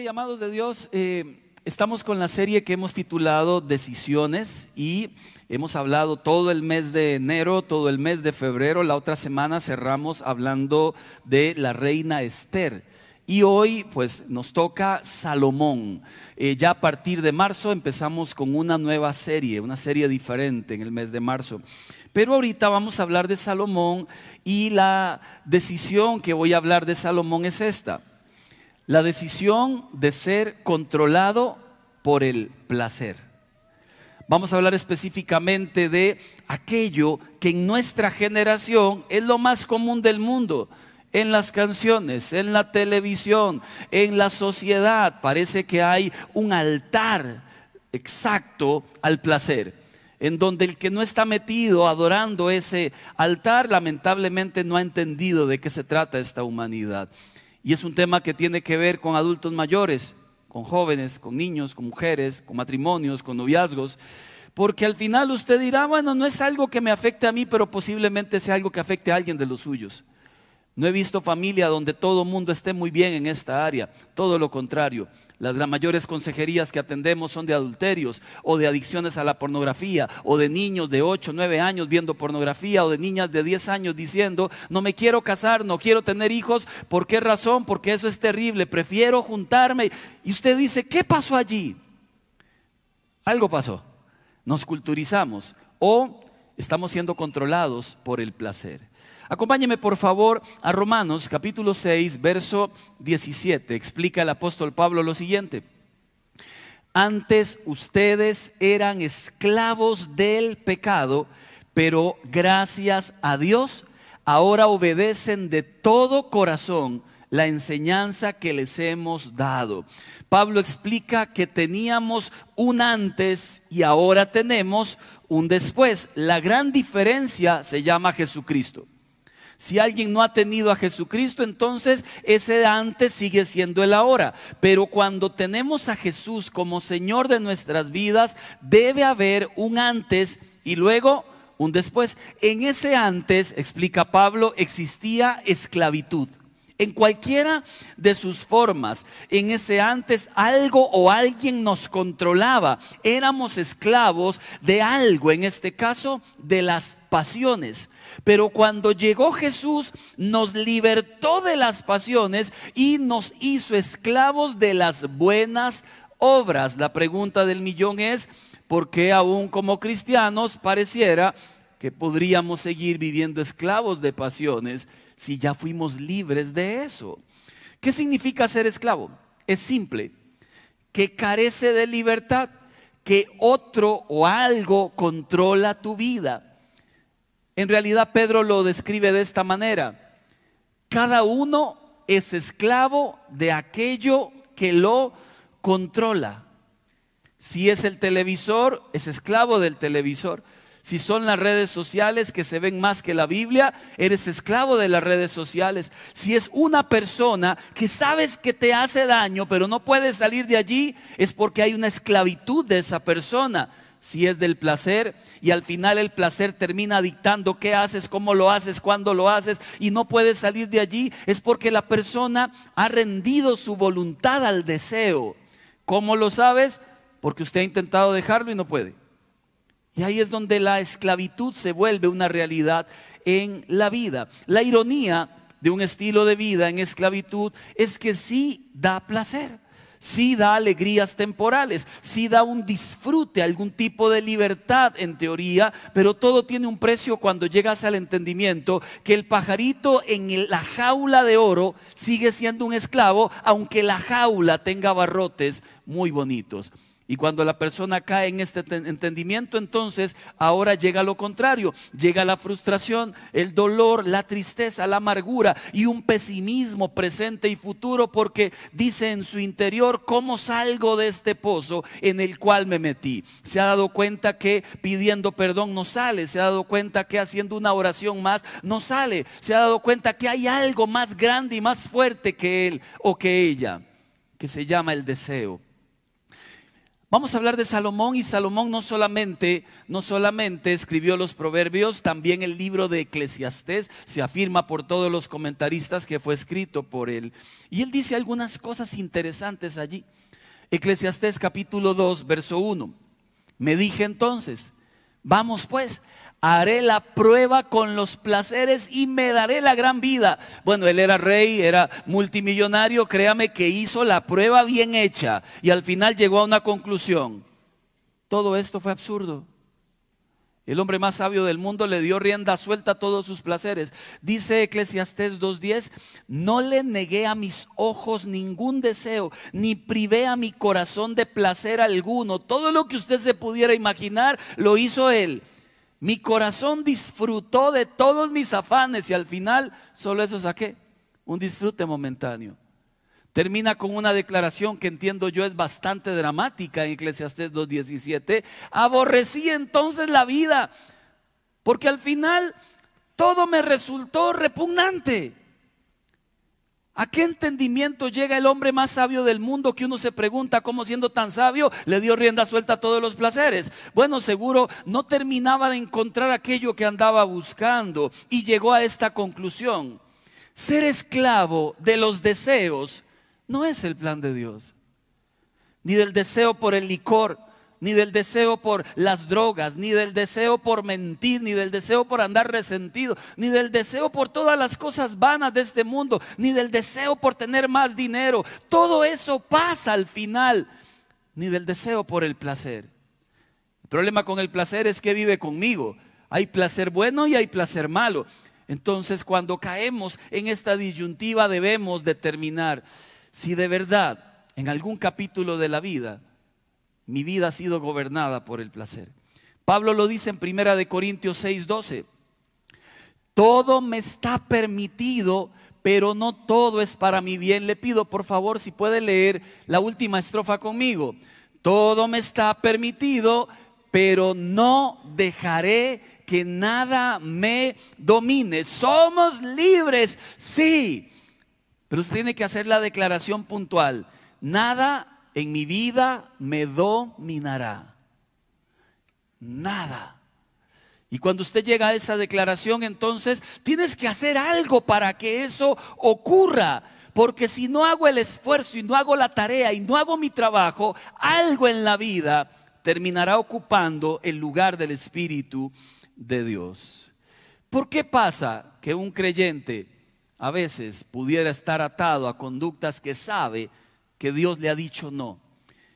que llamados de Dios, eh, estamos con la serie que hemos titulado Decisiones y hemos hablado todo el mes de enero, todo el mes de febrero, la otra semana cerramos hablando de la reina Esther. Y hoy pues nos toca Salomón. Eh, ya a partir de marzo empezamos con una nueva serie, una serie diferente en el mes de marzo. Pero ahorita vamos a hablar de Salomón y la decisión que voy a hablar de Salomón es esta. La decisión de ser controlado por el placer. Vamos a hablar específicamente de aquello que en nuestra generación es lo más común del mundo. En las canciones, en la televisión, en la sociedad, parece que hay un altar exacto al placer en donde el que no está metido adorando ese altar lamentablemente no ha entendido de qué se trata esta humanidad. Y es un tema que tiene que ver con adultos mayores, con jóvenes, con niños, con mujeres, con matrimonios, con noviazgos. Porque al final usted dirá, bueno, no es algo que me afecte a mí, pero posiblemente sea algo que afecte a alguien de los suyos. No he visto familia donde todo el mundo esté muy bien en esta área, todo lo contrario. Las mayores consejerías que atendemos son de adulterios o de adicciones a la pornografía o de niños de 8, 9 años viendo pornografía o de niñas de 10 años diciendo, no me quiero casar, no quiero tener hijos. ¿Por qué razón? Porque eso es terrible, prefiero juntarme. Y usted dice, ¿qué pasó allí? Algo pasó. Nos culturizamos o estamos siendo controlados por el placer. Acompáñeme por favor a Romanos capítulo 6, verso 17. Explica el apóstol Pablo lo siguiente. Antes ustedes eran esclavos del pecado, pero gracias a Dios ahora obedecen de todo corazón la enseñanza que les hemos dado. Pablo explica que teníamos un antes y ahora tenemos un después. La gran diferencia se llama Jesucristo. Si alguien no ha tenido a Jesucristo, entonces ese antes sigue siendo el ahora. Pero cuando tenemos a Jesús como Señor de nuestras vidas, debe haber un antes y luego un después. En ese antes, explica Pablo, existía esclavitud en cualquiera de sus formas. En ese antes algo o alguien nos controlaba. Éramos esclavos de algo, en este caso de las pasiones. Pero cuando llegó Jesús nos libertó de las pasiones y nos hizo esclavos de las buenas obras. La pregunta del millón es, ¿por qué aún como cristianos pareciera que podríamos seguir viviendo esclavos de pasiones si ya fuimos libres de eso? ¿Qué significa ser esclavo? Es simple, que carece de libertad, que otro o algo controla tu vida. En realidad Pedro lo describe de esta manera. Cada uno es esclavo de aquello que lo controla. Si es el televisor, es esclavo del televisor. Si son las redes sociales que se ven más que la Biblia, eres esclavo de las redes sociales. Si es una persona que sabes que te hace daño, pero no puedes salir de allí, es porque hay una esclavitud de esa persona. Si es del placer y al final el placer termina dictando qué haces, cómo lo haces, cuándo lo haces y no puedes salir de allí, es porque la persona ha rendido su voluntad al deseo. ¿Cómo lo sabes? Porque usted ha intentado dejarlo y no puede. Y ahí es donde la esclavitud se vuelve una realidad en la vida. La ironía de un estilo de vida en esclavitud es que sí da placer, sí da alegrías temporales, sí da un disfrute, algún tipo de libertad en teoría, pero todo tiene un precio cuando llegas al entendimiento que el pajarito en la jaula de oro sigue siendo un esclavo, aunque la jaula tenga barrotes muy bonitos. Y cuando la persona cae en este entendimiento, entonces ahora llega lo contrario, llega la frustración, el dolor, la tristeza, la amargura y un pesimismo presente y futuro porque dice en su interior, ¿cómo salgo de este pozo en el cual me metí? Se ha dado cuenta que pidiendo perdón no sale, se ha dado cuenta que haciendo una oración más no sale, se ha dado cuenta que hay algo más grande y más fuerte que él o que ella, que se llama el deseo Vamos a hablar de Salomón y Salomón no solamente, no solamente escribió los proverbios, también el libro de Eclesiastés se afirma por todos los comentaristas que fue escrito por él. Y él dice algunas cosas interesantes allí. Eclesiastés capítulo 2, verso 1. Me dije entonces, vamos pues, haré la prueba con los placeres y me daré la gran vida. Bueno, él era rey, era multimillonario, créame que hizo la prueba bien hecha y al final llegó a una conclusión. Todo esto fue absurdo. El hombre más sabio del mundo le dio rienda suelta a todos sus placeres. Dice Eclesiastés 2.10, no le negué a mis ojos ningún deseo, ni privé a mi corazón de placer alguno. Todo lo que usted se pudiera imaginar lo hizo él. Mi corazón disfrutó de todos mis afanes y al final solo eso saqué, un disfrute momentáneo. Termina con una declaración que entiendo yo es bastante dramática en Eclesiastés 2.17. Aborrecí entonces la vida, porque al final todo me resultó repugnante. ¿A qué entendimiento llega el hombre más sabio del mundo que uno se pregunta cómo siendo tan sabio le dio rienda suelta a todos los placeres? Bueno, seguro no terminaba de encontrar aquello que andaba buscando y llegó a esta conclusión. Ser esclavo de los deseos no es el plan de Dios. Ni del deseo por el licor, ni del deseo por las drogas, ni del deseo por mentir, ni del deseo por andar resentido, ni del deseo por todas las cosas vanas de este mundo, ni del deseo por tener más dinero. Todo eso pasa al final, ni del deseo por el placer. El problema con el placer es que vive conmigo. Hay placer bueno y hay placer malo. Entonces, cuando caemos en esta disyuntiva, debemos determinar si de verdad en algún capítulo de la vida mi vida ha sido gobernada por el placer. Pablo lo dice en Primera de Corintios 6:12. Todo me está permitido, pero no todo es para mi bien. Le pido, por favor, si puede leer la última estrofa conmigo. Todo me está permitido, pero no dejaré que nada me domine. Somos libres, sí, pero usted tiene que hacer la declaración puntual. Nada en mi vida me dominará. Nada. Y cuando usted llega a esa declaración, entonces tienes que hacer algo para que eso ocurra. Porque si no hago el esfuerzo y no hago la tarea y no hago mi trabajo, algo en la vida terminará ocupando el lugar del Espíritu de Dios. ¿Por qué pasa que un creyente a veces pudiera estar atado a conductas que sabe que Dios le ha dicho no?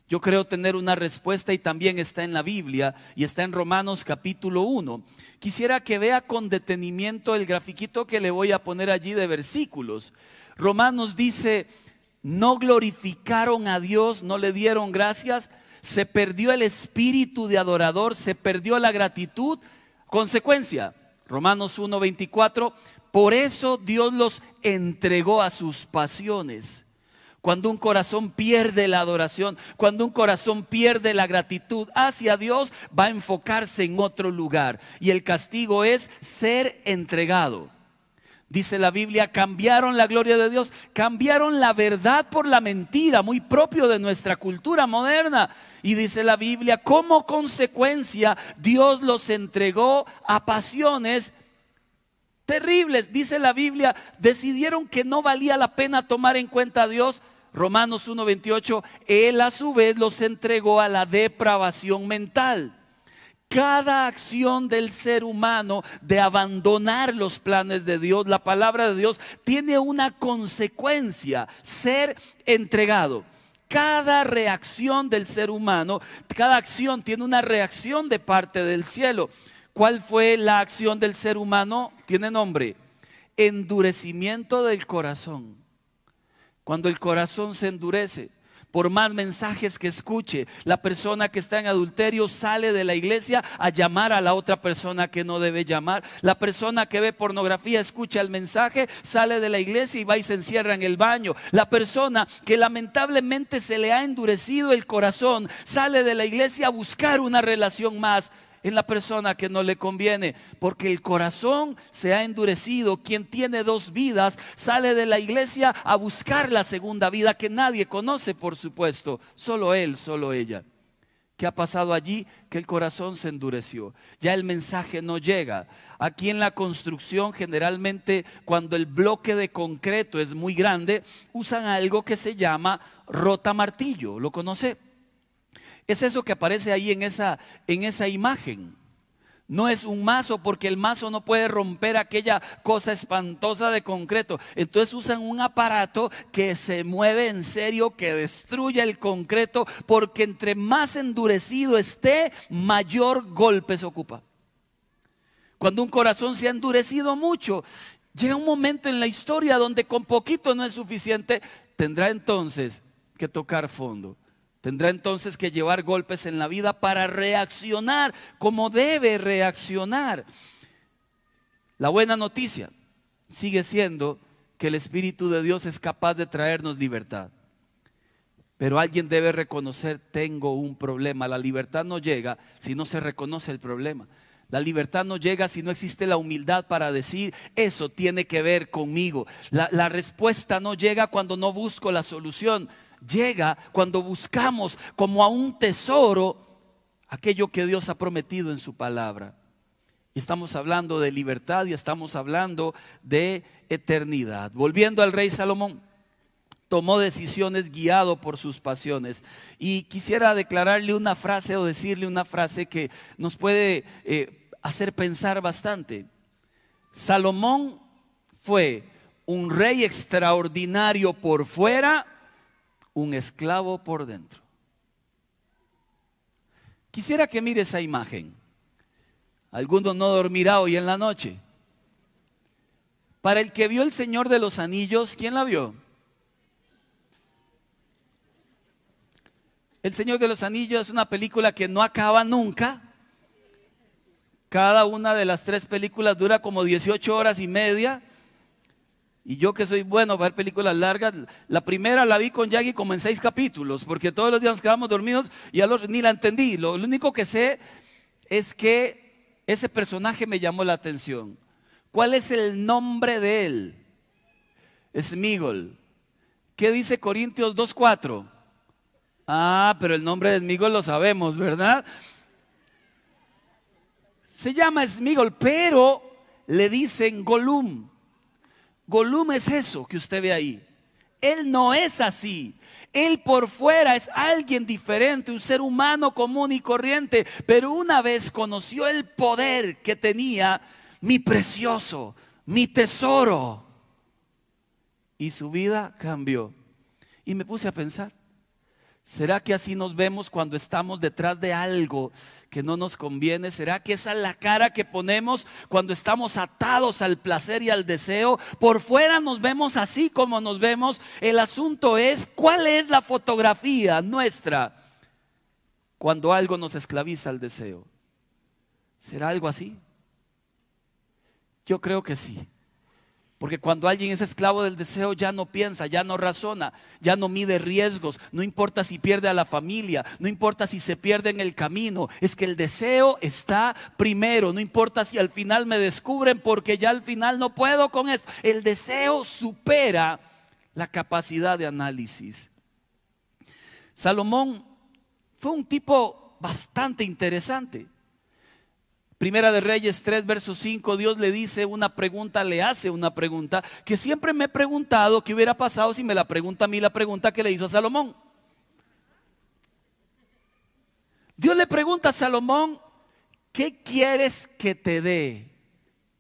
Yo creo tener una respuesta y también está en la Biblia y está en Romanos capítulo 1. Quisiera que vea con detenimiento el grafiquito que le voy a poner allí de versículos. Romanos dice, no glorificaron a Dios, no le dieron gracias, se perdió el espíritu de adorador, se perdió la gratitud. Consecuencia, Romanos 1:24, por eso Dios los entregó a sus pasiones. Cuando un corazón pierde la adoración, cuando un corazón pierde la gratitud hacia Dios, va a enfocarse en otro lugar. Y el castigo es ser entregado. Dice la Biblia, cambiaron la gloria de Dios, cambiaron la verdad por la mentira, muy propio de nuestra cultura moderna. Y dice la Biblia, como consecuencia, Dios los entregó a pasiones terribles. Dice la Biblia, decidieron que no valía la pena tomar en cuenta a Dios Romanos 1:28, Él a su vez los entregó a la depravación mental. Cada acción del ser humano de abandonar los planes de Dios, la palabra de Dios, tiene una consecuencia, ser entregado. Cada reacción del ser humano, cada acción tiene una reacción de parte del cielo. ¿Cuál fue la acción del ser humano? Tiene nombre, endurecimiento del corazón. Cuando el corazón se endurece, por más mensajes que escuche, la persona que está en adulterio sale de la iglesia a llamar a la otra persona que no debe llamar. La persona que ve pornografía escucha el mensaje, sale de la iglesia y va y se encierra en el baño. La persona que lamentablemente se le ha endurecido el corazón, sale de la iglesia a buscar una relación más en la persona que no le conviene, porque el corazón se ha endurecido. Quien tiene dos vidas sale de la iglesia a buscar la segunda vida que nadie conoce, por supuesto, solo él, solo ella. ¿Qué ha pasado allí? Que el corazón se endureció. Ya el mensaje no llega. Aquí en la construcción generalmente cuando el bloque de concreto es muy grande, usan algo que se llama rota martillo. ¿Lo conoce? Es eso que aparece ahí en esa, en esa imagen. No es un mazo porque el mazo no puede romper aquella cosa espantosa de concreto. Entonces usan un aparato que se mueve en serio, que destruye el concreto, porque entre más endurecido esté, mayor golpe se ocupa. Cuando un corazón se ha endurecido mucho, llega un momento en la historia donde con poquito no es suficiente, tendrá entonces que tocar fondo. Tendrá entonces que llevar golpes en la vida para reaccionar como debe reaccionar. La buena noticia sigue siendo que el Espíritu de Dios es capaz de traernos libertad. Pero alguien debe reconocer, tengo un problema. La libertad no llega si no se reconoce el problema. La libertad no llega si no existe la humildad para decir, eso tiene que ver conmigo. La, la respuesta no llega cuando no busco la solución llega cuando buscamos como a un tesoro aquello que Dios ha prometido en su palabra. Y estamos hablando de libertad y estamos hablando de eternidad. Volviendo al rey Salomón, tomó decisiones guiado por sus pasiones. Y quisiera declararle una frase o decirle una frase que nos puede eh, hacer pensar bastante. Salomón fue un rey extraordinario por fuera un esclavo por dentro. Quisiera que mire esa imagen. Algunos no dormirá hoy en la noche. Para el que vio el Señor de los Anillos, ¿quién la vio? El Señor de los Anillos es una película que no acaba nunca. Cada una de las tres películas dura como 18 horas y media. Y yo que soy bueno para ver películas largas, la primera la vi con Yagi como en seis capítulos, porque todos los días nos quedamos dormidos y a los ni la entendí. Lo, único que sé es que ese personaje me llamó la atención. ¿Cuál es el nombre de él? Smigol. ¿Qué dice Corintios 2.4? Ah, pero el nombre de Smigol lo sabemos, ¿verdad? Se llama Smigol, pero le dicen Golum. Golum es eso que usted ve ahí. Él no es así. Él por fuera es alguien diferente, un ser humano común y corriente, pero una vez conoció el poder que tenía mi precioso, mi tesoro. Y su vida cambió. Y me puse a pensar, ¿Será que así nos vemos cuando estamos detrás de algo que no nos conviene? ¿Será que esa es la cara que ponemos cuando estamos atados al placer y al deseo? Por fuera nos vemos así como nos vemos. El asunto es, ¿cuál es la fotografía nuestra cuando algo nos esclaviza al deseo? ¿Será algo así? Yo creo que sí. Porque cuando alguien es esclavo del deseo ya no piensa, ya no razona, ya no mide riesgos, no importa si pierde a la familia, no importa si se pierde en el camino, es que el deseo está primero, no importa si al final me descubren porque ya al final no puedo con esto. El deseo supera la capacidad de análisis. Salomón fue un tipo bastante interesante. Primera de Reyes 3, verso 5, Dios le dice una pregunta, le hace una pregunta que siempre me he preguntado qué hubiera pasado si me la pregunta a mí la pregunta que le hizo a Salomón. Dios le pregunta a Salomón, ¿qué quieres que te dé?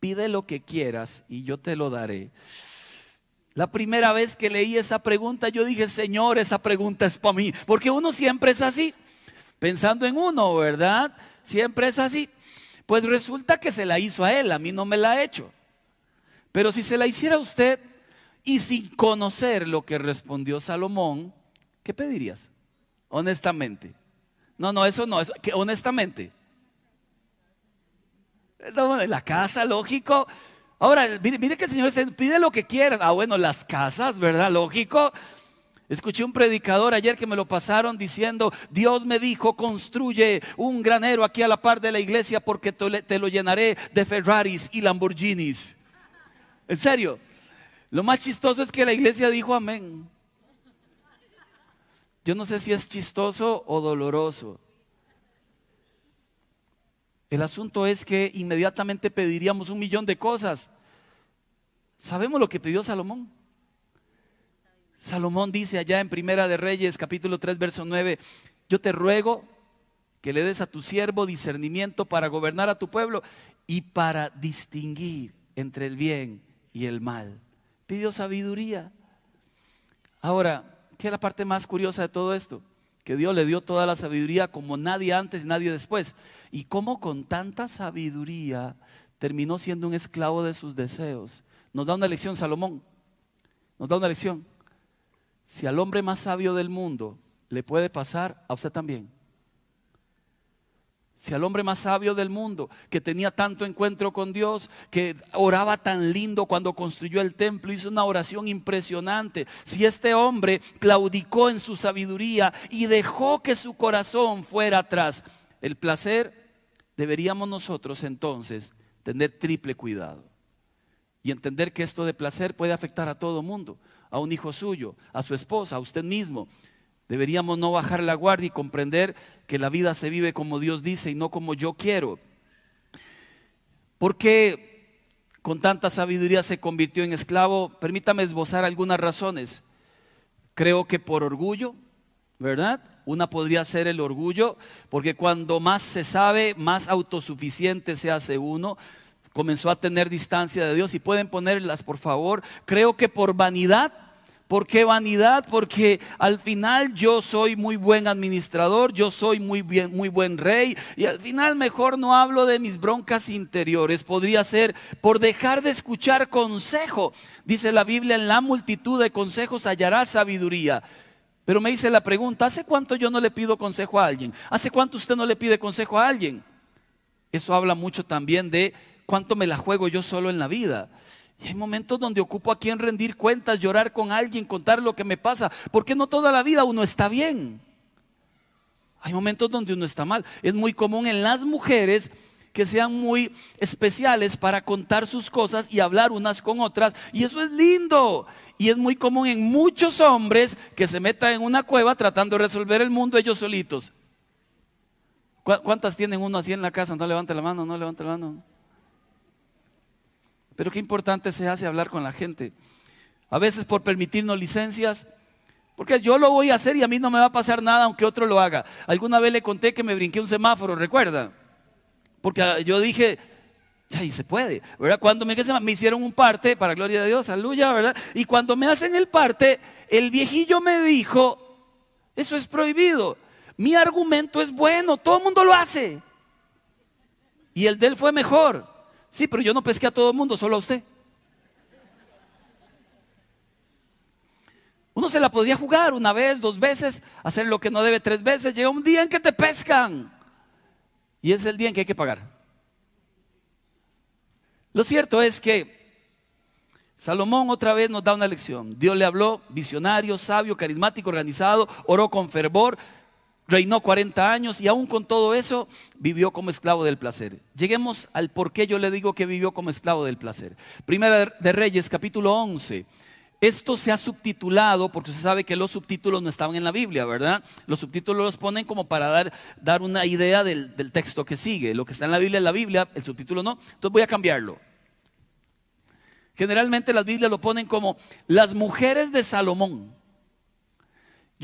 Pide lo que quieras y yo te lo daré. La primera vez que leí esa pregunta, yo dije, Señor, esa pregunta es para mí. Porque uno siempre es así, pensando en uno, ¿verdad? Siempre es así. Pues resulta que se la hizo a él, a mí no me la ha hecho. Pero si se la hiciera a usted y sin conocer lo que respondió Salomón, ¿qué pedirías? Honestamente. No, no, eso no, eso, que honestamente. la casa, lógico. Ahora, mire, mire que el Señor pide lo que quieran. Ah, bueno, las casas, ¿verdad? Lógico. Escuché un predicador ayer que me lo pasaron diciendo, Dios me dijo, construye un granero aquí a la par de la iglesia porque te lo llenaré de Ferraris y Lamborghinis. En serio, lo más chistoso es que la iglesia dijo amén. Yo no sé si es chistoso o doloroso, El asunto es que inmediatamente pediríamos un millón de cosas. ¿Sabemos lo que pidió Salomón? Salomón dice allá en Primera de Reyes, capítulo 3, verso 9, yo te ruego que le des a tu siervo discernimiento para gobernar a tu pueblo y para distinguir entre el bien y el mal. Pidió sabiduría. Ahora, ¿qué es la parte más curiosa de todo esto? Que Dios le dio toda la sabiduría como nadie antes y nadie después. Y cómo con tanta sabiduría terminó siendo un esclavo de sus deseos. Nos da una lección Salomón. Nos da una lección. Si al hombre más sabio del mundo le puede pasar, a usted también. Si al hombre más sabio del mundo, que tenía tanto encuentro con Dios, que oraba tan lindo cuando construyó el templo, hizo una oración impresionante. Si este hombre claudicó en su sabiduría y dejó que su corazón fuera atrás, el placer, deberíamos nosotros entonces tener triple cuidado y entender que esto de placer puede afectar a todo mundo, a un hijo suyo, a su esposa, a usted mismo, Deberíamos no bajar la guardia y comprender que la vida se vive como Dios dice y no como yo quiero. ¿Por qué con tanta sabiduría se convirtió en esclavo? Permítame esbozar algunas razones. Creo que por orgullo, ¿verdad? Una podría ser el orgullo, porque cuando más se sabe, más autosuficiente se hace uno. Comenzó a tener distancia de Dios y pueden ponerlas, por favor. Creo que por vanidad ¿Por qué vanidad? Porque al final yo soy muy buen administrador, yo soy muy, bien, muy buen rey y al final mejor no hablo de mis broncas interiores. Podría ser por dejar de escuchar consejo. Dice la Biblia, en la multitud de consejos hallará sabiduría. Pero me dice la pregunta, ¿hace cuánto yo no le pido consejo a alguien? ¿Hace cuánto usted no le pide consejo a alguien? Eso habla mucho también de cuánto me la juego yo solo en la vida. Y hay momentos donde ocupo a quien rendir cuentas, llorar con alguien, contar lo que me pasa. Porque no toda la vida uno está bien. Hay momentos donde uno está mal. Es muy común en las mujeres que sean muy especiales para contar sus cosas y hablar unas con otras. Y eso es lindo. Y es muy común en muchos hombres que se metan en una cueva tratando de resolver el mundo ellos solitos. ¿Cuántas tienen uno así en la casa? No levante la mano, no levante la mano. Pero qué importante se hace hablar con la gente. A veces por permitirnos licencias, porque yo lo voy a hacer y a mí no me va a pasar nada aunque otro lo haga. Alguna vez le conté que me brinqué un semáforo, ¿recuerda? Porque yo dije, ya y se puede, ¿verdad? Cuando me, me hicieron un parte, para gloria de Dios, aleluya, ¿verdad? Y cuando me hacen el parte, el viejillo me dijo, eso es prohibido. Mi argumento es bueno, todo el mundo lo hace. Y el de él fue mejor. Sí, pero yo no pesqué a todo el mundo, solo a usted. Uno se la podría jugar una vez, dos veces, hacer lo que no debe tres veces. Llega un día en que te pescan. Y es el día en que hay que pagar. Lo cierto es que Salomón otra vez nos da una lección. Dios le habló, visionario, sabio, carismático, organizado, oró con fervor, reinó 40 años y aún con todo eso vivió como esclavo del placer. Lleguemos al por qué yo le digo que vivió como esclavo del placer. Primera de Reyes, capítulo 11. Esto se ha subtitulado porque se sabe que los subtítulos no estaban en la Biblia, ¿verdad? Los subtítulos los ponen como para dar, dar una idea del, del texto que sigue. Lo que está en la Biblia es la Biblia, el subtítulo no. Entonces voy a cambiarlo. Generalmente las Biblias lo ponen como las mujeres de Salomón.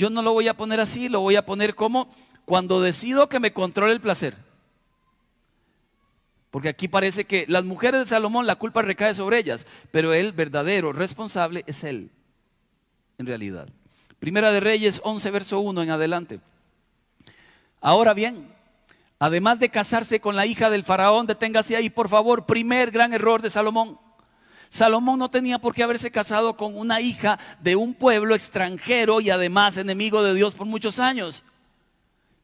Yo no lo voy a poner así, lo voy a poner como cuando decido que me controle el placer. Porque aquí parece que las mujeres de Salomón la culpa recae sobre ellas, pero el verdadero responsable es él, en realidad. Primera de Reyes 11, verso 1 en adelante. Ahora bien, además de casarse con la hija del faraón, deténgase ahí, por favor, primer gran error de Salomón. Salomón no tenía por qué haberse casado con una hija de un pueblo extranjero y además enemigo de Dios por muchos años.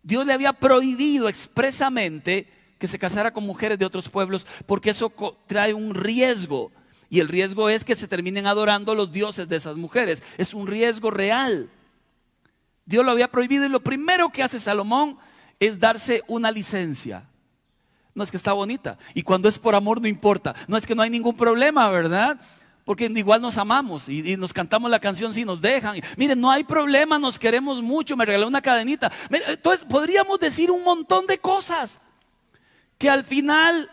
Dios le había prohibido expresamente que se casara con mujeres de otros pueblos porque eso trae un riesgo. Y el riesgo es que se terminen adorando los dioses de esas mujeres. Es un riesgo real. Dios lo había prohibido y lo primero que hace Salomón es darse una licencia. No es que está bonita. Y cuando es por amor no importa. No es que no hay ningún problema, ¿verdad? Porque igual nos amamos y, nos cantamos la canción si nos dejan. Miren, no hay problema, nos queremos mucho. Me regaló una cadenita. Entonces podríamos decir un montón de cosas. que al final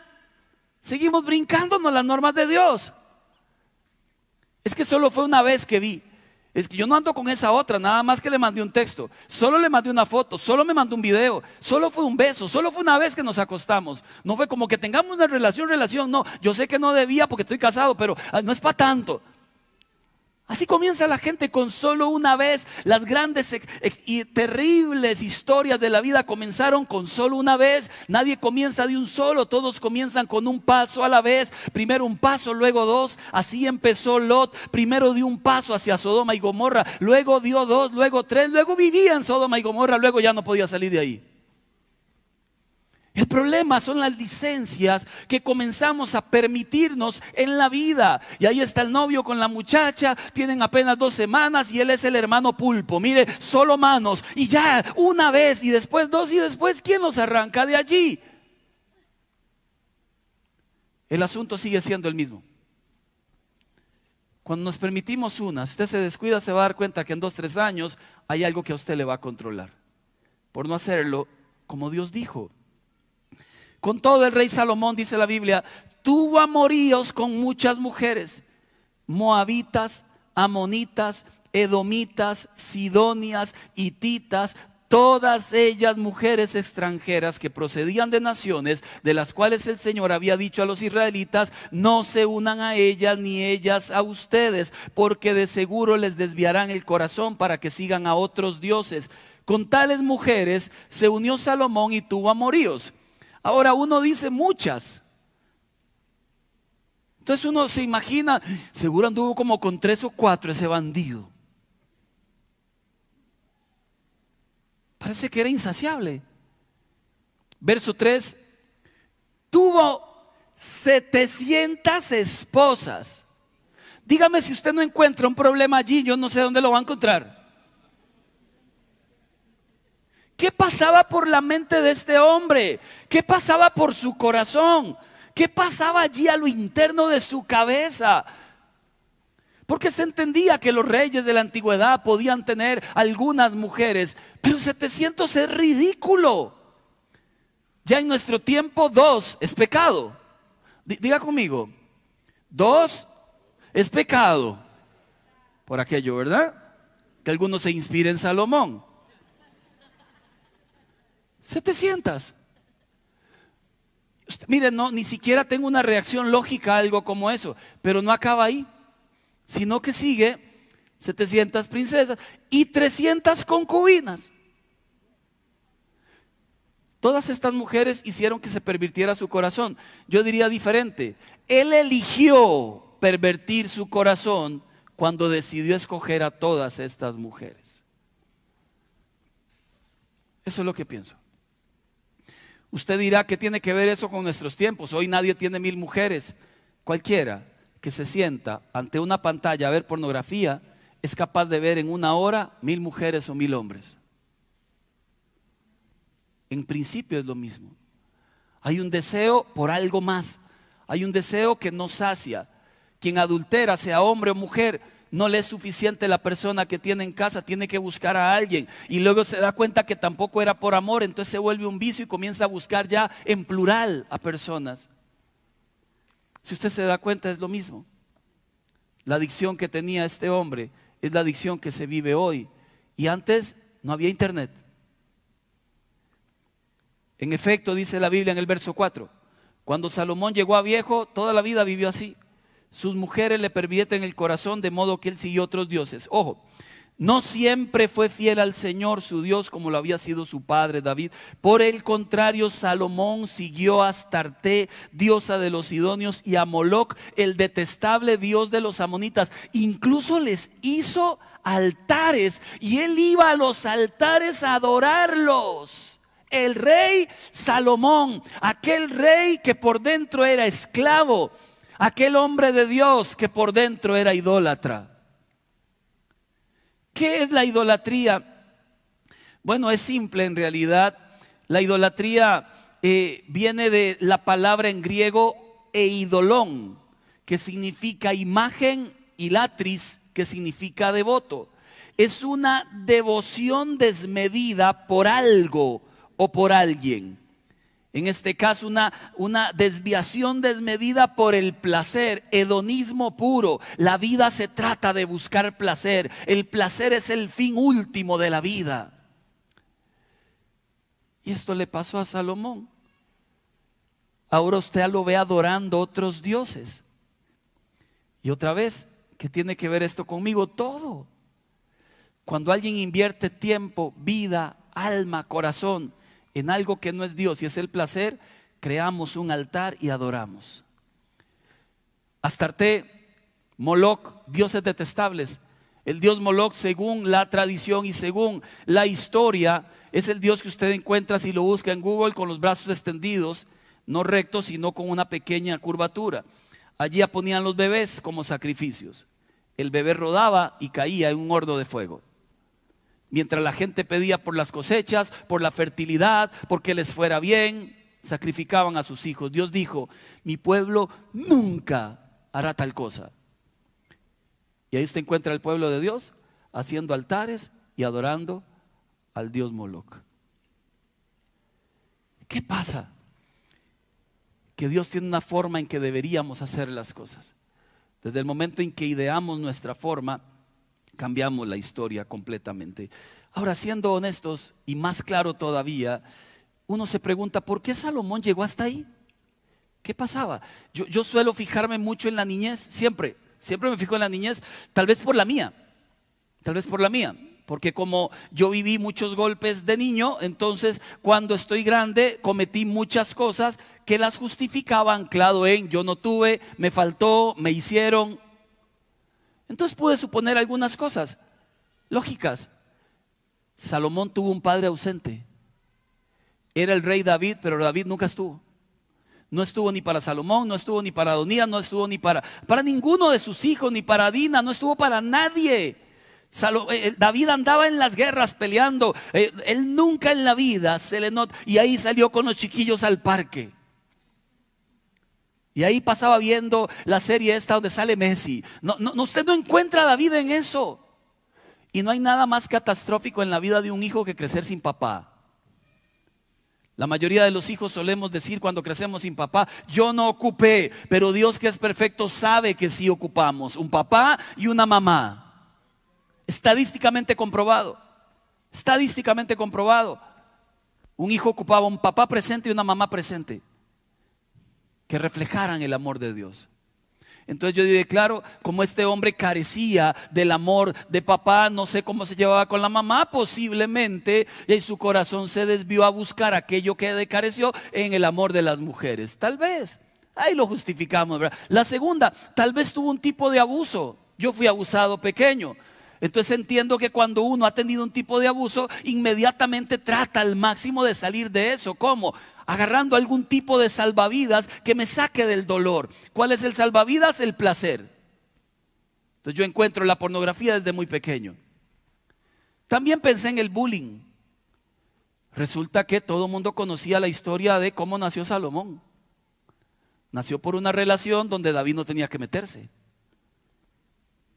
seguimos brincándonos las normas de Dios. Es que solo fue una vez que vi. Es que yo no ando con esa otra, nada más que le mandé un texto, solo le mandé una foto, solo me mandó un video, solo fue un beso, solo fue una vez que nos acostamos. No fue como que tengamos una relación, relación, no. Yo sé que no debía porque estoy casado, pero ah, no es para tanto. Así comienza la gente con solo una vez. Las grandes y terribles historias de la vida comenzaron con solo una vez. Nadie comienza de un solo, todos comienzan con un paso a la vez. Primero un paso, luego dos. Así empezó Lot. Primero dio un paso hacia Sodoma y Gomorra, luego dio dos, luego tres, luego vivía en Sodoma y Gomorra, luego ya no podía salir de ahí. El problema son las licencias que comenzamos a permitirnos en la vida. Y ahí está el novio con la muchacha, tienen apenas dos semanas y él es el hermano pulpo. Mire, solo manos. Y ya, una vez y después dos y después, ¿quién los arranca de allí? El asunto sigue siendo el mismo. Cuando nos permitimos una, si usted se descuida, se va a dar cuenta que en dos, tres años hay algo que a usted le va a controlar. Por no hacerlo como Dios dijo. Con todo el rey Salomón, dice la Biblia, tuvo amoríos con muchas mujeres, moabitas, amonitas, edomitas, sidonias, hititas, todas ellas mujeres extranjeras que procedían de naciones de las cuales el Señor había dicho a los israelitas, no se unan a ellas ni ellas a ustedes, porque de seguro les desviarán el corazón para que sigan a otros dioses. Con tales mujeres se unió Salomón y tuvo amoríos. Ahora uno dice muchas. Entonces uno se imagina, seguro anduvo como con tres o cuatro ese bandido. Parece que era insaciable. Verso 3, tuvo 700 esposas. Dígame si usted no encuentra un problema allí, yo no sé dónde lo va a encontrar. ¿Qué pasaba por la mente de este hombre? ¿Qué pasaba por su corazón? ¿Qué pasaba allí a lo interno de su cabeza? Porque se entendía que los reyes de la antigüedad podían tener algunas mujeres, pero 700 es ridículo. Ya en nuestro tiempo dos es pecado. Diga conmigo, dos es pecado. Por aquello, ¿verdad? Que algunos se inspiren en Salomón. 700. mire, no, ni siquiera tengo una reacción lógica a algo como eso, pero no acaba ahí, sino que sigue 700 princesas y 300 concubinas. Todas estas mujeres hicieron que se pervirtiera su corazón. Yo diría diferente. Él eligió pervertir su corazón cuando decidió escoger a todas estas mujeres. Eso es lo que pienso. Usted dirá que tiene que ver eso con nuestros tiempos. Hoy nadie tiene mil mujeres. Cualquiera que se sienta ante una pantalla a ver pornografía es capaz de ver en una hora mil mujeres o mil hombres. En principio es lo mismo. Hay un deseo por algo más. Hay un deseo que no sacia. Quien adultera, sea hombre o mujer, no le es suficiente la persona que tiene en casa, tiene que buscar a alguien. Y luego se da cuenta que tampoco era por amor, entonces se vuelve un vicio y comienza a buscar ya en plural a personas. Si usted se da cuenta es lo mismo. La adicción que tenía este hombre es la adicción que se vive hoy. Y antes no había internet. En efecto, dice la Biblia en el verso 4, cuando Salomón llegó a viejo, toda la vida vivió así sus mujeres le pervierten el corazón de modo que él siguió otros dioses. Ojo, no siempre fue fiel al Señor su Dios como lo había sido su padre David. Por el contrario, Salomón siguió a Astarte, diosa de los Sidonios, y a Moloc, el detestable dios de los amonitas. Incluso les hizo altares y él iba a los altares a adorarlos. El rey Salomón, aquel rey que por dentro era esclavo, aquel hombre de Dios que por dentro era idólatra. ¿Qué es la idolatría? Bueno, es simple en realidad. La idolatría eh, viene de la palabra en griego eidolón, que significa imagen, y latris, que significa devoto. Es una devoción desmedida por algo o por alguien. En este caso, una, una, desviación desmedida por el placer, hedonismo puro. La vida se trata de buscar placer. El placer es el fin último de la vida. Y esto le pasó a Salomón. Ahora usted lo ve adorando otros dioses. Y otra vez, ¿qué tiene que ver esto conmigo? Todo. Cuando alguien invierte tiempo, vida, alma, corazón en algo que no es Dios y es el placer, creamos un altar y adoramos. Astarte, Moloch, dioses detestables. El dios Moloch, según la tradición y según la historia, es el dios que usted encuentra si lo busca en Google con los brazos extendidos, no rectos, sino con una pequeña curvatura. Allí ponían los bebés como sacrificios. El bebé rodaba y caía en un horno de fuego mientras la gente pedía por las cosechas, por la fertilidad, porque les fuera bien, sacrificaban a sus hijos. Dios dijo, mi pueblo nunca hará tal cosa. Y ahí usted encuentra el pueblo de Dios haciendo altares y adorando al Dios Moloch. ¿Qué pasa? Que Dios tiene una forma en que deberíamos hacer las cosas. Desde el momento en que ideamos nuestra forma, cambiamos la historia completamente. Ahora, siendo honestos y más claro todavía, uno se pregunta, ¿por qué Salomón llegó hasta ahí? ¿Qué pasaba? Yo, suelo fijarme mucho en la niñez, siempre, siempre me fijo en la niñez, tal vez por la mía, tal vez por la mía, porque como yo viví muchos golpes de niño, entonces cuando estoy grande cometí muchas cosas que las justificaban, claro, en yo no tuve, me faltó, me hicieron, entonces pude suponer algunas cosas lógicas. Salomón tuvo un padre ausente. Era el rey David, pero David nunca estuvo. No estuvo ni para Salomón, no estuvo ni para Adonías, no estuvo ni para, para ninguno de sus hijos, ni para Dina, no estuvo para nadie. Eh, eh, David andaba en las guerras peleando. Eh, él nunca en la vida se le nota. Y ahí salió con los chiquillos al parque. Y ahí pasaba viendo la serie esta donde sale Messi. No, no, usted no encuentra a David en eso. Y no hay nada más catastrófico en la vida de un hijo que crecer sin papá. La mayoría de los hijos solemos decir cuando crecemos sin papá, yo no ocupé, pero Dios que es perfecto sabe que sí ocupamos, un papá y una mamá. Estadísticamente comprobado, estadísticamente comprobado. Un hijo ocupaba un papá presente y una mamá presente que reflejaran el amor de Dios. Entonces yo dije, claro, como este hombre carecía del amor de papá, no sé cómo se llevaba con la mamá, posiblemente y su corazón se desvió a buscar aquello que careció en el amor de las mujeres. Tal vez, ahí lo justificamos. La segunda, tal vez tuvo un tipo de abuso. Yo fui abusado pequeño. Entonces entiendo que cuando uno ha tenido un tipo de abuso, inmediatamente trata al máximo de salir de eso. ¿Cómo? Agarrando algún tipo de salvavidas que me saque del dolor. ¿Cuál es el salvavidas? El placer. Entonces yo encuentro la pornografía desde muy pequeño. También pensé en el bullying. Resulta que todo el mundo conocía la historia de cómo nació Salomón. Nació por una relación donde David no tenía que meterse.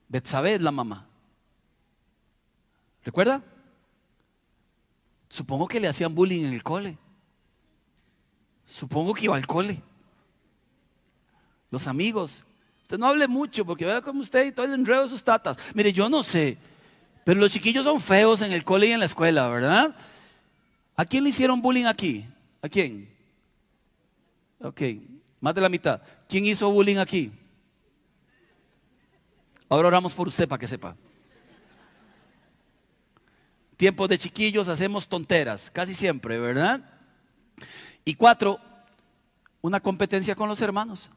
Betsabé es la mamá. ¿Recuerda? Supongo que le hacían bullying en el cole. Supongo que iba al cole. Los amigos. Usted no hable mucho porque vea como usted y todo el enredo de sus tatas. Mire, yo no sé. Pero los chiquillos son feos en el cole y en la escuela, ¿verdad? ¿A quién le hicieron bullying aquí? ¿A quién? Ok, más de la mitad. ¿Quién hizo bullying aquí? Ahora oramos por usted para que sepa. Tiempos de chiquillos hacemos tonteras, casi siempre, ¿verdad? Y cuatro, una competencia con los hermanos.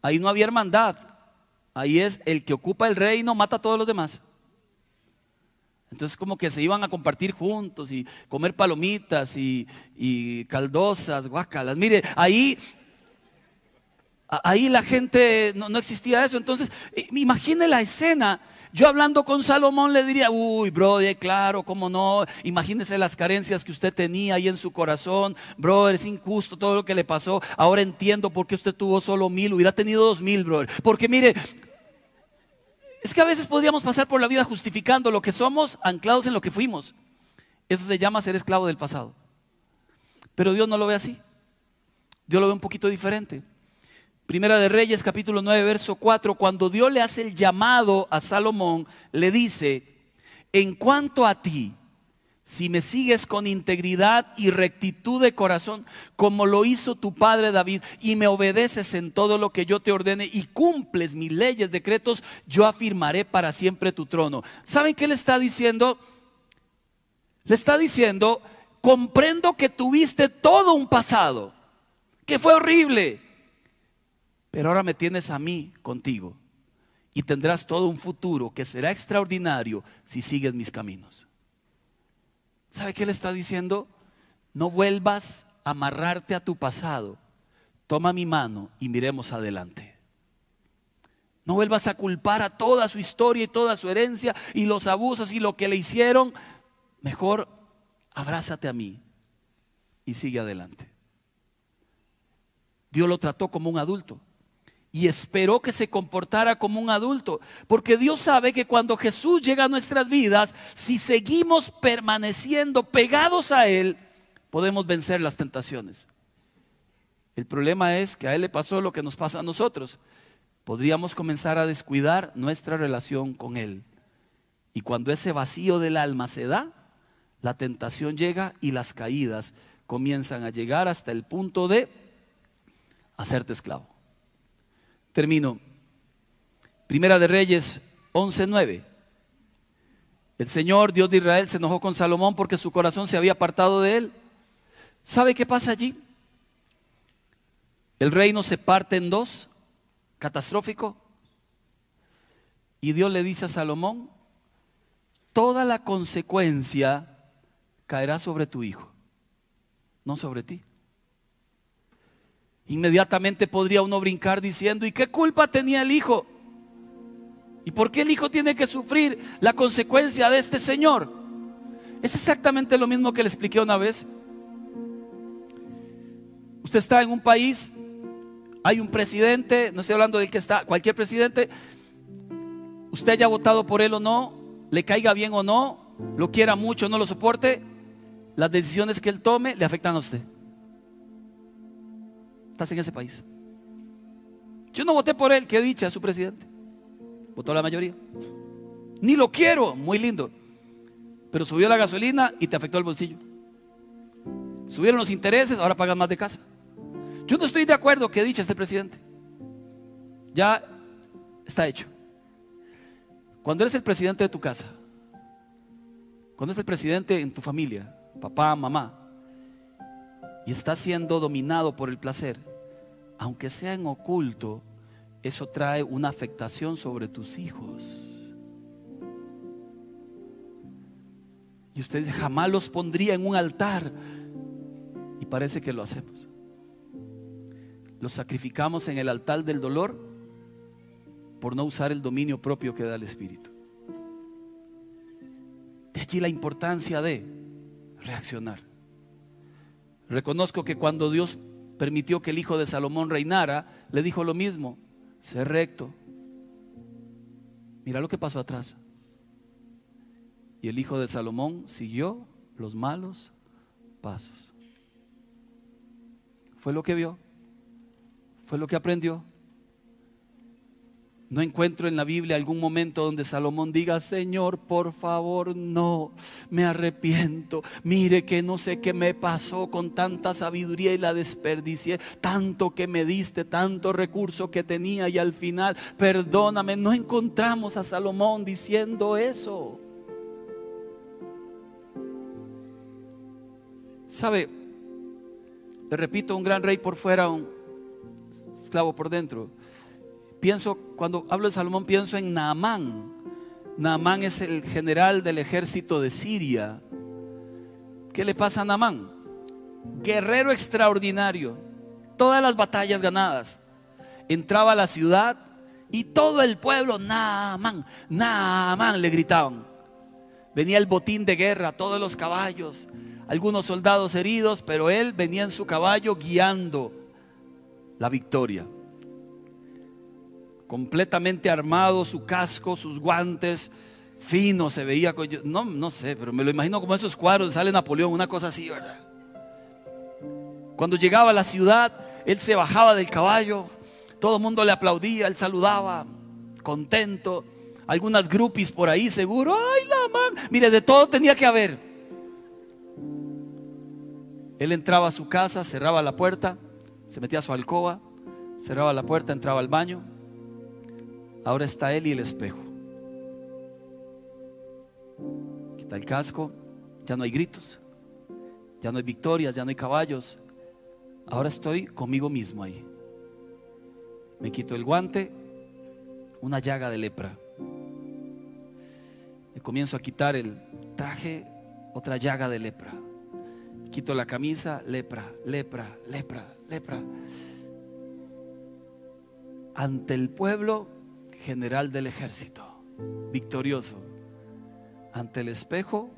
Ahí no había hermandad. Ahí es el que ocupa el reino, mata a todos los demás. Entonces como que se iban a compartir juntos y comer palomitas y, y caldosas, guacalas. Mire, ahí Ahí la gente, no, existía eso. Entonces, imagine la escena. Yo hablando con Salomón le diría, uy, brother, claro, cómo no. Imagínese las carencias que usted tenía ahí en su corazón. Brother, es injusto todo lo que le pasó. Ahora entiendo por qué usted tuvo solo mil, hubiera tenido dos mil, brother. Porque mire, es que a veces podríamos pasar por la vida justificando lo que somos, anclados en lo que fuimos. Eso se llama ser esclavo del pasado. Pero Dios no lo ve así. Dios lo ve un poquito diferente. Primera de Reyes, capítulo 9, verso 4, cuando Dios le hace el llamado a Salomón, le dice, en cuanto a ti, si me sigues con integridad y rectitud de corazón, como lo hizo tu padre David, y me obedeces en todo lo que yo te ordene y cumples mis leyes, decretos, yo afirmaré para siempre tu trono. ¿Saben qué le está diciendo? Le está diciendo, comprendo que tuviste todo un pasado, que fue horrible, pero ahora me tienes a mí contigo y tendrás todo un futuro que será extraordinario si sigues mis caminos. ¿Sabe qué le está diciendo? No vuelvas a amarrarte a tu pasado. Toma mi mano y miremos adelante. No vuelvas a culpar a toda su historia y toda su herencia y los abusos y lo que le hicieron. Mejor abrázate a mí y sigue adelante. Dios lo trató como un adulto y esperó que se comportara como un adulto. Porque Dios sabe que cuando Jesús llega a nuestras vidas, si seguimos permaneciendo pegados a Él, podemos vencer las tentaciones. El problema es que a Él le pasó lo que nos pasa a nosotros. Podríamos comenzar a descuidar nuestra relación con Él. Y cuando ese vacío del alma se da, la tentación llega y las caídas comienzan a llegar hasta el punto de hacerte esclavo. Termino. Primera de Reyes 11:9. El Señor, Dios de Israel, se enojó con Salomón porque su corazón se había apartado de él. ¿Sabe qué pasa allí? El reino se parte en dos, catastrófico. Y Dios le dice a Salomón, toda la consecuencia caerá sobre tu hijo, no sobre ti. Inmediatamente podría uno brincar diciendo, ¿y qué culpa tenía el hijo? ¿Y por qué el hijo tiene que sufrir la consecuencia de este señor? Es exactamente lo mismo que le expliqué una vez. Usted está en un país, hay un presidente, no estoy hablando del que está, cualquier presidente, usted haya votado por él o no, le caiga bien o no, lo quiera mucho o no lo soporte, las decisiones que él tome le afectan a usted en ese país. Yo no voté por él, que dicha su presidente. Votó la mayoría. Ni lo quiero, muy lindo. Pero subió la gasolina y te afectó el bolsillo. Subieron los intereses, ahora pagan más de casa. Yo no estoy de acuerdo que dicha el presidente. Ya está hecho. Cuando eres el presidente de tu casa, cuando eres el presidente en tu familia, papá, mamá, y estás siendo dominado por el placer, aunque sea en oculto, eso trae una afectación sobre tus hijos. Y usted jamás los pondría en un altar. Y parece que lo hacemos. Los sacrificamos en el altar del dolor por no usar el dominio propio que da el Espíritu. De allí la importancia de reaccionar. Reconozco que cuando Dios permitió que el hijo de Salomón reinara, le dijo lo mismo, sé recto. Mira lo que pasó atrás. Y el hijo de Salomón siguió los malos pasos. Fue lo que vio, fue lo que aprendió. No encuentro en la Biblia algún momento donde Salomón diga, Señor, por favor, no, me arrepiento. Mire que no sé qué me pasó con tanta sabiduría y la desperdicié, tanto que me diste, tanto recurso que tenía y al final, perdóname, no encontramos a Salomón diciendo eso. ¿Sabe? Le repito, un gran rey por fuera, un esclavo por dentro pienso, cuando hablo de Salomón, pienso en Naamán. Naamán es el general del ejército de Siria. ¿Qué le pasa a Naamán? Guerrero extraordinario. Todas las batallas ganadas. Entraba a la ciudad y todo el pueblo, Naamán, Naamán, le gritaban. Venía el botín de guerra, todos los caballos, algunos soldados heridos, pero él venía en su caballo guiando la victoria completamente armado, su casco, sus guantes, fino se veía. No, no sé, pero me lo imagino como esos cuadros, sale Napoleón, una cosa así, ¿verdad? Cuando llegaba a la ciudad, él se bajaba del caballo, todo el mundo le aplaudía, él saludaba, contento. Algunas groupies por ahí seguro, ay la man, mire, de todo tenía que haber. Él entraba a su casa, cerraba la puerta, se metía a su alcoba, cerraba la puerta, entraba al baño. Ahora está él y el espejo. Quita el casco, ya no hay gritos, ya no hay victorias, ya no hay caballos. Ahora estoy conmigo mismo ahí. Me quito el guante, una llaga de lepra. Me comienzo a quitar el traje, otra llaga de lepra. Quito la camisa, lepra, lepra, lepra, lepra. Ante el pueblo general del ejército, victorioso. Ante el espejo,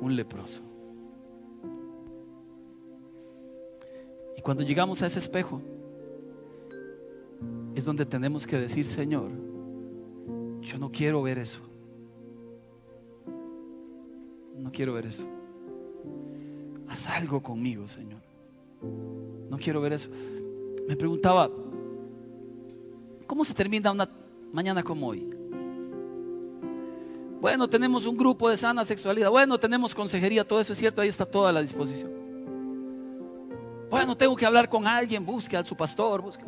un leproso. Y cuando llegamos a ese espejo, es donde tenemos que decir, Señor, yo no quiero ver eso. No quiero ver eso. Haz algo conmigo, Señor. No quiero ver eso. Me preguntaba, ¿cómo se termina una mañana como hoy? Bueno, tenemos un grupo de sana sexualidad. Bueno, tenemos consejería, todo eso es cierto, ahí está toda la disposición. Bueno, tengo que hablar con alguien, busque a su pastor, busque.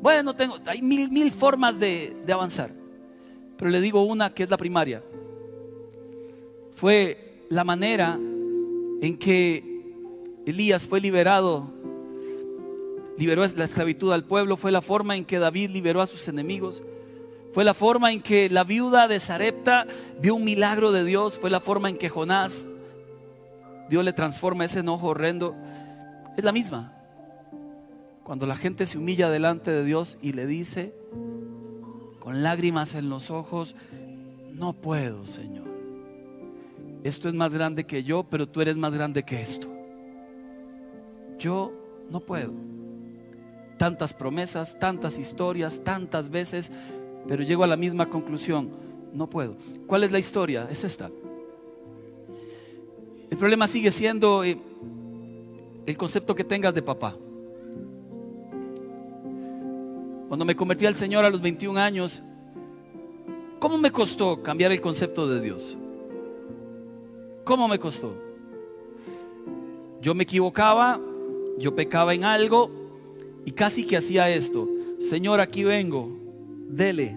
Bueno, tengo, hay mil, mil formas de, de avanzar. Pero le digo una que es la primaria. Fue la manera en que Elías fue liberado, liberó la esclavitud al pueblo, fue la forma en que David liberó a sus enemigos, fue la forma en que la viuda de Sarepta vio un milagro de Dios, fue la forma en que Jonás, Dios le transforma ese enojo horrendo. Es la misma. Cuando la gente se humilla delante de Dios y le dice, con lágrimas en los ojos, no puedo, Señor. Esto es más grande que yo, pero tú eres más grande que esto yo no puedo. Tantas promesas, tantas historias, tantas veces, pero llego a la misma conclusión, no puedo. ¿Cuál es la historia? Es esta. El problema sigue siendo eh, el concepto que tengas de papá. Cuando me convertí al Señor a los 21 años, ¿cómo me costó cambiar el concepto de Dios? ¿Cómo me costó? Yo me equivocaba, yo pecaba en algo y casi que hacía esto. Señor, aquí vengo, dele.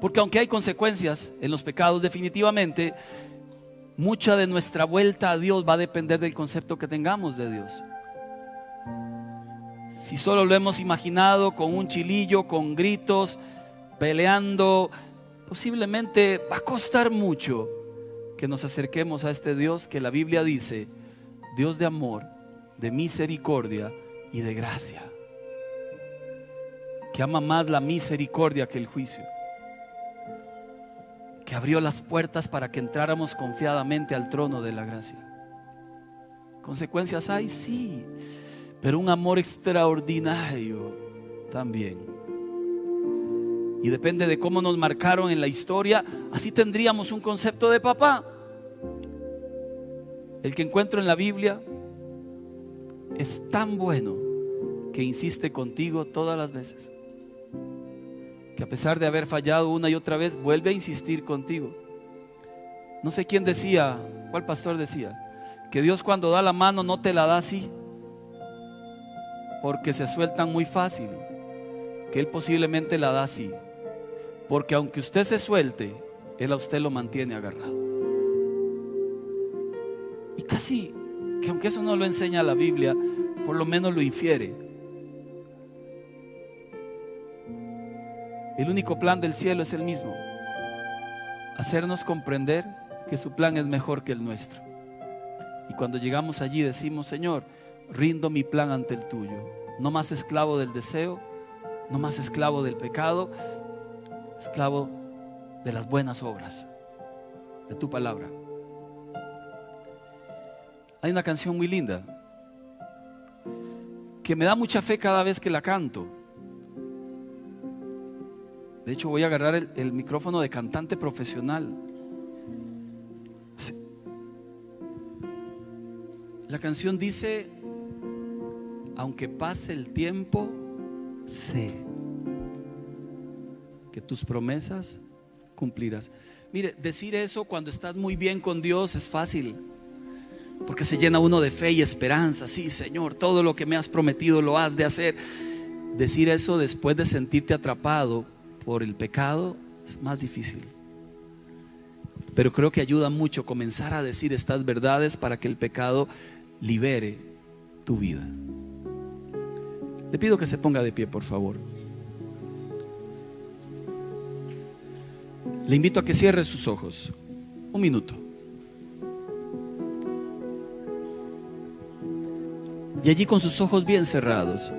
Porque aunque hay consecuencias en los pecados, definitivamente, mucha de nuestra vuelta a Dios va a depender del concepto que tengamos de Dios. Si solo lo hemos imaginado con un chilillo, con gritos, peleando, posiblemente va a costar mucho que nos acerquemos a este Dios que la Biblia dice, Dios de amor, de misericordia y de gracia, que ama más la misericordia que el juicio, que abrió las puertas para que entráramos confiadamente al trono de la gracia. ¿Consecuencias hay? Sí, pero un amor extraordinario también. Y depende de cómo nos marcaron en la historia, así tendríamos un concepto de papá. El que encuentro en la Biblia es tan bueno que insiste contigo todas las veces. Que a pesar de haber fallado una y otra vez, vuelve a insistir contigo. No sé quién decía, cuál pastor decía, que Dios cuando da la mano no te la da así, porque se sueltan muy fácil, que Él posiblemente la da así porque aunque usted se suelte, Él a usted lo mantiene agarrado. Y casi que aunque eso no lo enseña la Biblia, por lo menos lo infiere. El único plan del cielo es el mismo. Hacernos comprender que su plan es mejor que el nuestro. Y cuando llegamos allí decimos, Señor, rindo mi plan ante el tuyo. No más esclavo del deseo, no más esclavo del pecado, esclavo de las buenas obras, de tu palabra. Hay una canción muy linda que me da mucha fe cada vez que la canto. De hecho, voy a agarrar el, micrófono de cantante profesional. La canción dice, aunque pase el tiempo, sé que tus promesas cumplirás. Mire, decir eso cuando estás muy bien con Dios es fácil, porque se llena uno de fe y esperanza. Sí, Señor, todo lo que me has prometido lo has de hacer. Decir eso después de sentirte atrapado por el pecado es más difícil. Pero creo que ayuda mucho comenzar a decir estas verdades para que el pecado libere tu vida. Le pido que se ponga de pie, por favor. Le invito a que cierre sus ojos. Un minuto. Y allí con sus ojos bien cerrados,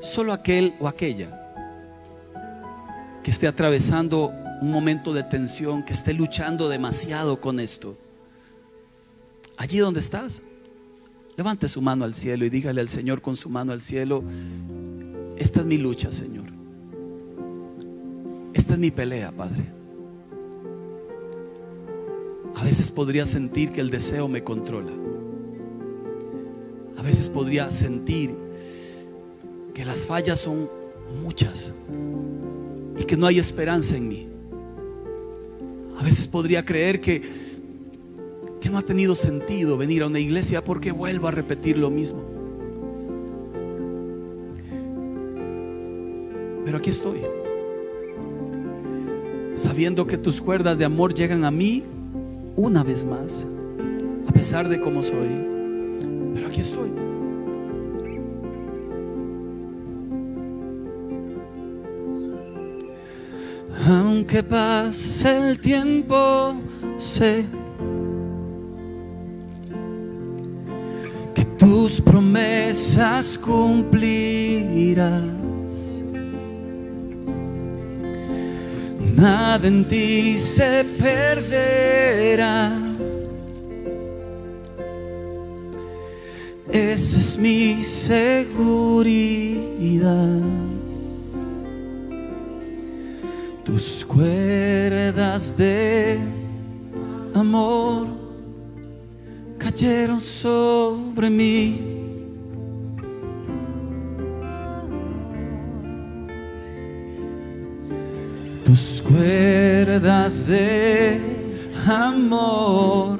solo aquel o aquella que esté atravesando un momento de tensión, que esté luchando demasiado con esto, allí donde estás, levante su mano al cielo y dígale al Señor con su mano al cielo, esta es mi lucha, Señor. Esta es mi pelea, Padre. A veces podría sentir que el deseo me controla. A veces podría sentir que las fallas son muchas y que no hay esperanza en mí. A veces podría creer que, que no ha tenido sentido venir a una iglesia porque vuelvo a repetir lo mismo. Pero aquí estoy sabiendo que tus cuerdas de amor llegan a mí una vez más, a pesar de cómo soy. Aunque pase el tiempo, sé que tus promesas cumplirás. nada en ti se perderá. Esa es mi seguridad. Tus cuerdas de amor cayeron sobre mí tus cuerdas de amor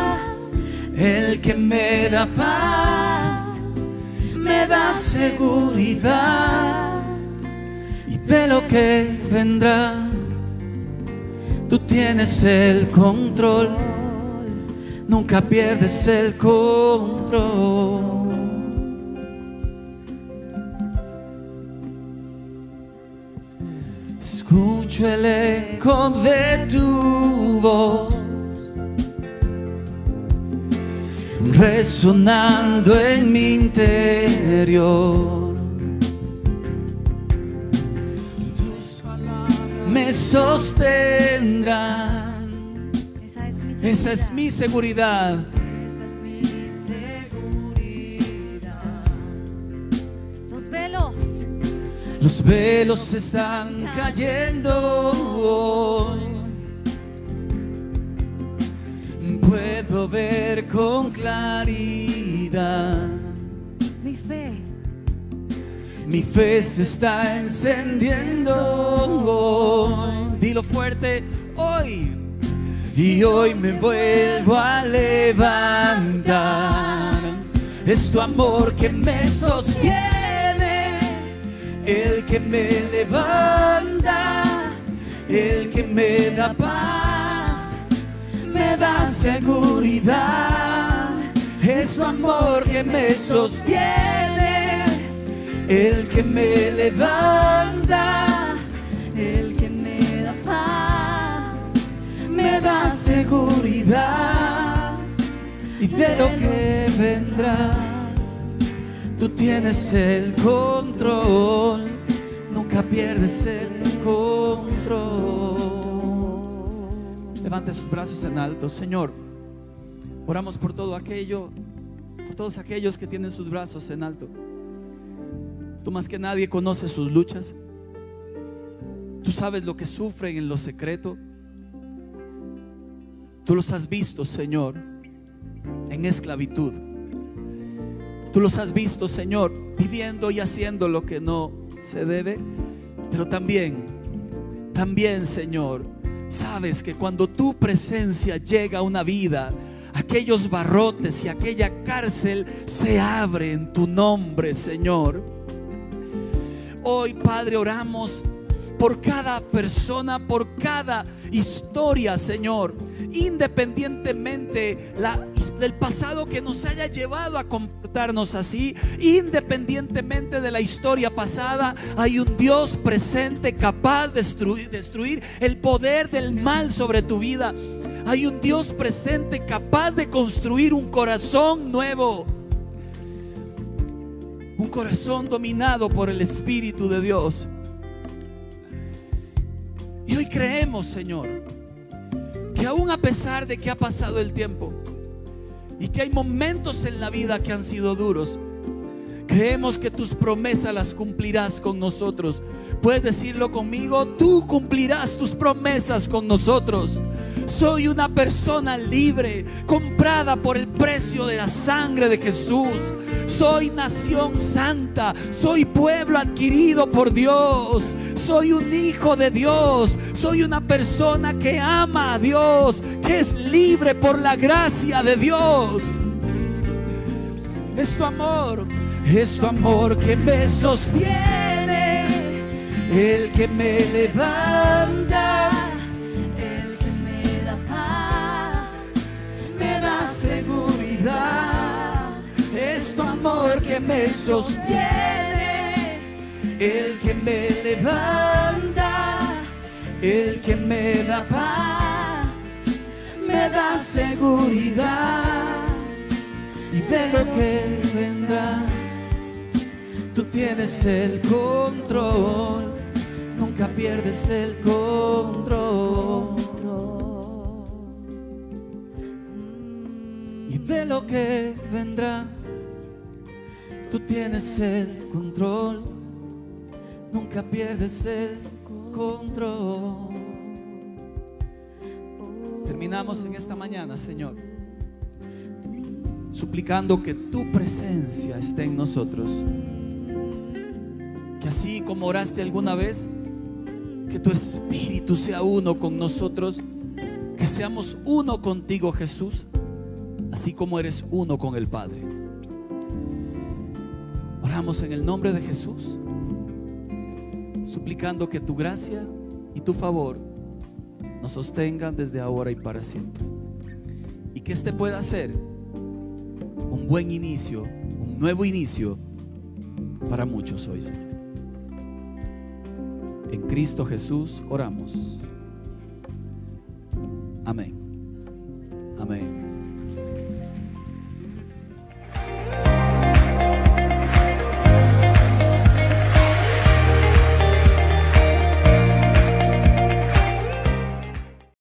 el que me da paz, me da seguridad y de lo que vendrá. Tú tienes el control, nunca pierdes el control. Escucho el eco de tu voz resonando en mi interior. Tus palabras me sostendrán. Esa es mi seguridad. Los velos están cayendo. Puedo ver con claridad. Mi fe. Mi fe se está encendiendo. Dilo fuerte hoy. Y hoy me vuelvo a levantar. Es tu amor que me sostiene el que me levanta, el que me da paz, me da seguridad. Es su amor que me sostiene, el que me levanta, el que me da paz, me da seguridad. y de lo que vendrá. Tú tienes el control, nunca pierdes el control. Levante sus brazos en alto, Señor. Oramos por todo aquello, por todos aquellos que tienen sus brazos en alto. Tú más que nadie conoces sus luchas. Tú sabes lo que sufren en lo secreto. Tú los has visto, Señor, en esclavitud. Tú los has visto, Señor, viviendo y haciendo lo que no se debe. Pero también, también, Señor, sabes que cuando tu presencia llega a una vida, aquellos barrotes y aquella cárcel se abre en tu nombre, Señor. Hoy, Padre, oramos por cada persona, por cada historia, Señor. Independientemente del pasado que nos haya llevado a comportarnos así, independientemente de la historia pasada, hay un Dios presente capaz de destruir, el poder del mal sobre tu vida. Hay un Dios presente capaz de construir un corazón nuevo. Un corazón dominado por el Espíritu de Dios. Y hoy creemos, Señor, que aún a pesar de que ha pasado el tiempo y que hay momentos en la vida que han sido duros, creemos que tus promesas las cumplirás con nosotros. Puedes decirlo conmigo, tú cumplirás tus promesas con nosotros. Soy una persona libre, comprada por el precio de la sangre de Jesús. Soy nación santa, soy pueblo adquirido por Dios. Soy un hijo de Dios, soy una persona que ama a Dios, que es libre por la gracia de Dios. Es tu amor, es tu amor que me sostiene, el que me levanta es tu amor que me sostiene, el que me levanta, el que me da paz, me da seguridad y de lo que vendrá. Tú tienes el control, nunca pierdes el control. de lo que vendrá. Tú tienes el control, nunca pierdes el control. Terminamos en esta mañana, Señor, suplicando que tu presencia esté en nosotros. Así como oraste alguna vez, que tu espíritu sea uno con nosotros, que seamos uno contigo, Jesús así como eres uno con el Padre. Oramos en el nombre de Jesús, suplicando que tu gracia y tu favor nos sostengan desde ahora y para siempre. Y que este pueda ser un buen inicio, un nuevo inicio para muchos hoy, En Cristo Jesús oramos. Amén. Amén.